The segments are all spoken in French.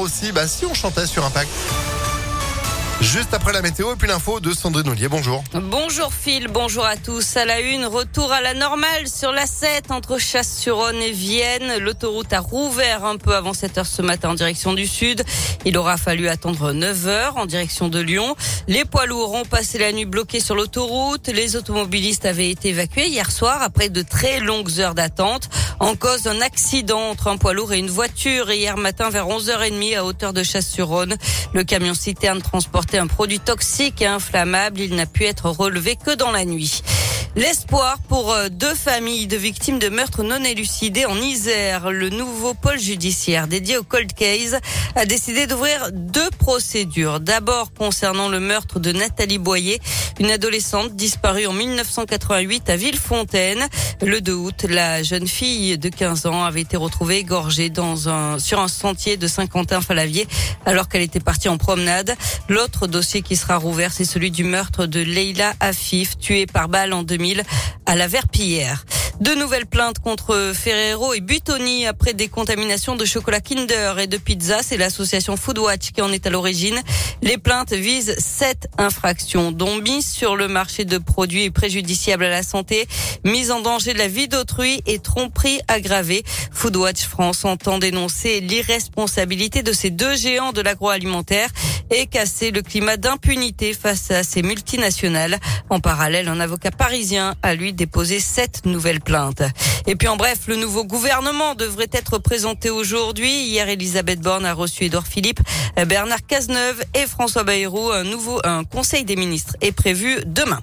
aussi. Bah si on chantait sur Impact. Juste après la météo et puis l'info de Sandrine Ollier. Bonjour. Bonjour Phil, bonjour à tous. À la une, retour à la normale sur la 7 entre Chasse-sur-Rhône et Vienne. L'autoroute a rouvert un peu avant 7 heures ce matin en direction du sud. Il aura fallu attendre 9 heures en direction de Lyon. Les poids lourds ont passé la nuit bloqués sur l'autoroute. Les automobilistes avaient été évacués hier soir après de très longues heures d'attente. En cause d'un accident entre un poids lourd et une voiture hier matin vers 11h30 à hauteur de Chasse-sur-Rhône. Le camion citerne transportait un produit toxique et inflammable. Il n'a pu être relevé que dans la nuit. L'espoir pour euh, deux familles de victimes de meurtres non élucidés en Isère. Le nouveau pôle judiciaire dédié au cold case a décidé d'ouvrir deux procédures. D'abord concernant le meurtre de Nathalie Boyer, une adolescente disparue en 1988 à Villefontaine. Le 2 août, la jeune fille de 15 ans avait été retrouvée égorgée dans sur un sentier de Saint-Quentin-Falavier alors qu'elle était partie en promenade. L'autre dossier qui sera rouvert, c'est celui du meurtre de Leila Afif, tuée par balle en 2000 à la Verpillière. De nouvelles plaintes contre Ferrero et Butoni après des contaminations de chocolat Kinder et de pizza. C'est l'association Foodwatch qui en est à l'origine. Les plaintes visent sept infractions, dont mise sur le marché de produits préjudiciables à la santé, mise en danger de la vie d'autrui et tromperie aggravée. Foodwatch France entend dénoncer l'irresponsabilité de ces deux géants de l'agroalimentaire et casser le climat d'impunité face à ces multinationales. En parallèle, un avocat parisien a lui déposé sept nouvelles plaintes. Et puis en bref, le nouveau gouvernement devrait être présenté aujourd'hui. Hier, Elisabeth Borne a reçu Edouard Philippe, Bernard Cazeneuve et François Bayrou. Un nouveau un conseil des ministres est prévu demain.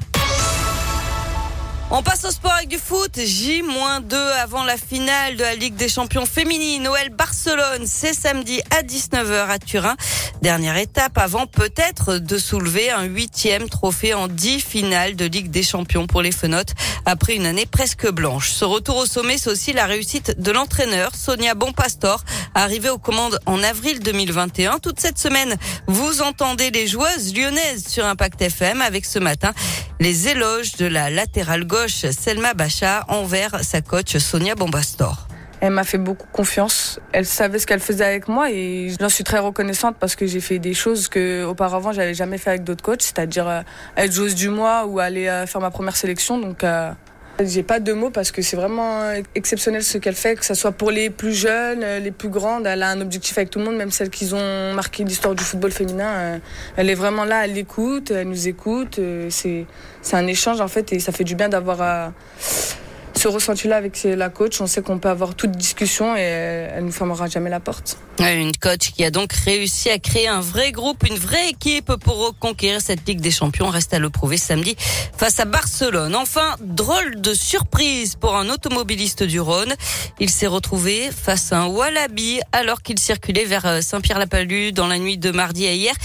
On passe au sport avec du foot. J-2 avant la finale de la Ligue des champions féminines. Noël Barcelone, c'est samedi à 19h à Turin. Dernière étape avant peut-être de soulever un huitième trophée en dix finales de Ligue des champions pour les Fenotes après une année presque blanche. Ce retour au sommet, c'est aussi la réussite de l'entraîneur Sonia Bonpastor, arrivée aux commandes en avril 2021. Toute cette semaine, vous entendez les joueuses lyonnaises sur Impact FM avec ce matin les éloges de la latérale gauche Selma Bacha envers sa coach Sonia Bombastor. Elle m'a fait beaucoup confiance. Elle savait ce qu'elle faisait avec moi et j'en suis très reconnaissante parce que j'ai fait des choses que auparavant j'avais jamais fait avec d'autres coachs, c'est-à-dire euh, être joueuse du mois ou aller euh, faire ma première sélection. Euh, j'ai pas de mots parce que c'est vraiment exceptionnel ce qu'elle fait, que ce soit pour les plus jeunes, les plus grandes. Elle a un objectif avec tout le monde, même celles qui ont marqué l'histoire du football féminin. Elle est vraiment là, elle écoute, elle nous écoute. C'est un échange en fait et ça fait du bien d'avoir ce ressenti-là avec la coach, on sait qu'on peut avoir toute discussion et elle ne fermera jamais la porte. Une coach qui a donc réussi à créer un vrai groupe, une vraie équipe pour reconquérir cette Ligue des Champions. Reste à le prouver samedi face à Barcelone. Enfin, drôle de surprise pour un automobiliste du Rhône. Il s'est retrouvé face à un Wallaby alors qu'il circulait vers euh, Saint-Pierre-la-Palud dans la nuit de mardi à hier.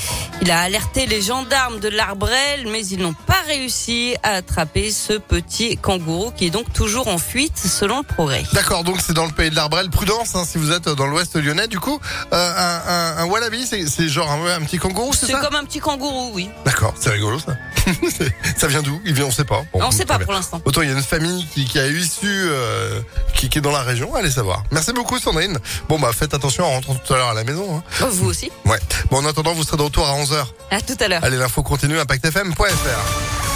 Il a alerté les gendarmes de l'Arbrel, mais ils n'ont pas réussi à attraper ce petit kangourou qui est donc toujours en fuite selon le progrès. D'accord, donc c'est dans le pays de l'Arbrel. Prudence hein, si vous êtes dans l'ouest lyonnais. Du coup, euh, un, un, un, wallaby, c'est genre un, petit kangourou, c'est ça? C'est comme un petit kangourou, oui. D'accord, c'est rigolo ça. ça vient d'où? Il vient, on sait pas. on on sait pas pour l'instant. Autant il y a une famille qui, qui a eu issu, euh, qui, qui, est dans la région, allez savoir. Merci beaucoup Sandrine. Bon bah faites attention en rentrant tout à l'heure à la maison. Hein. Oh, vous aussi Ouais. Bon en attendant, vous serez de retour à 11h. À tout à l'heure. Allez, l'info continue, impactfm.fr.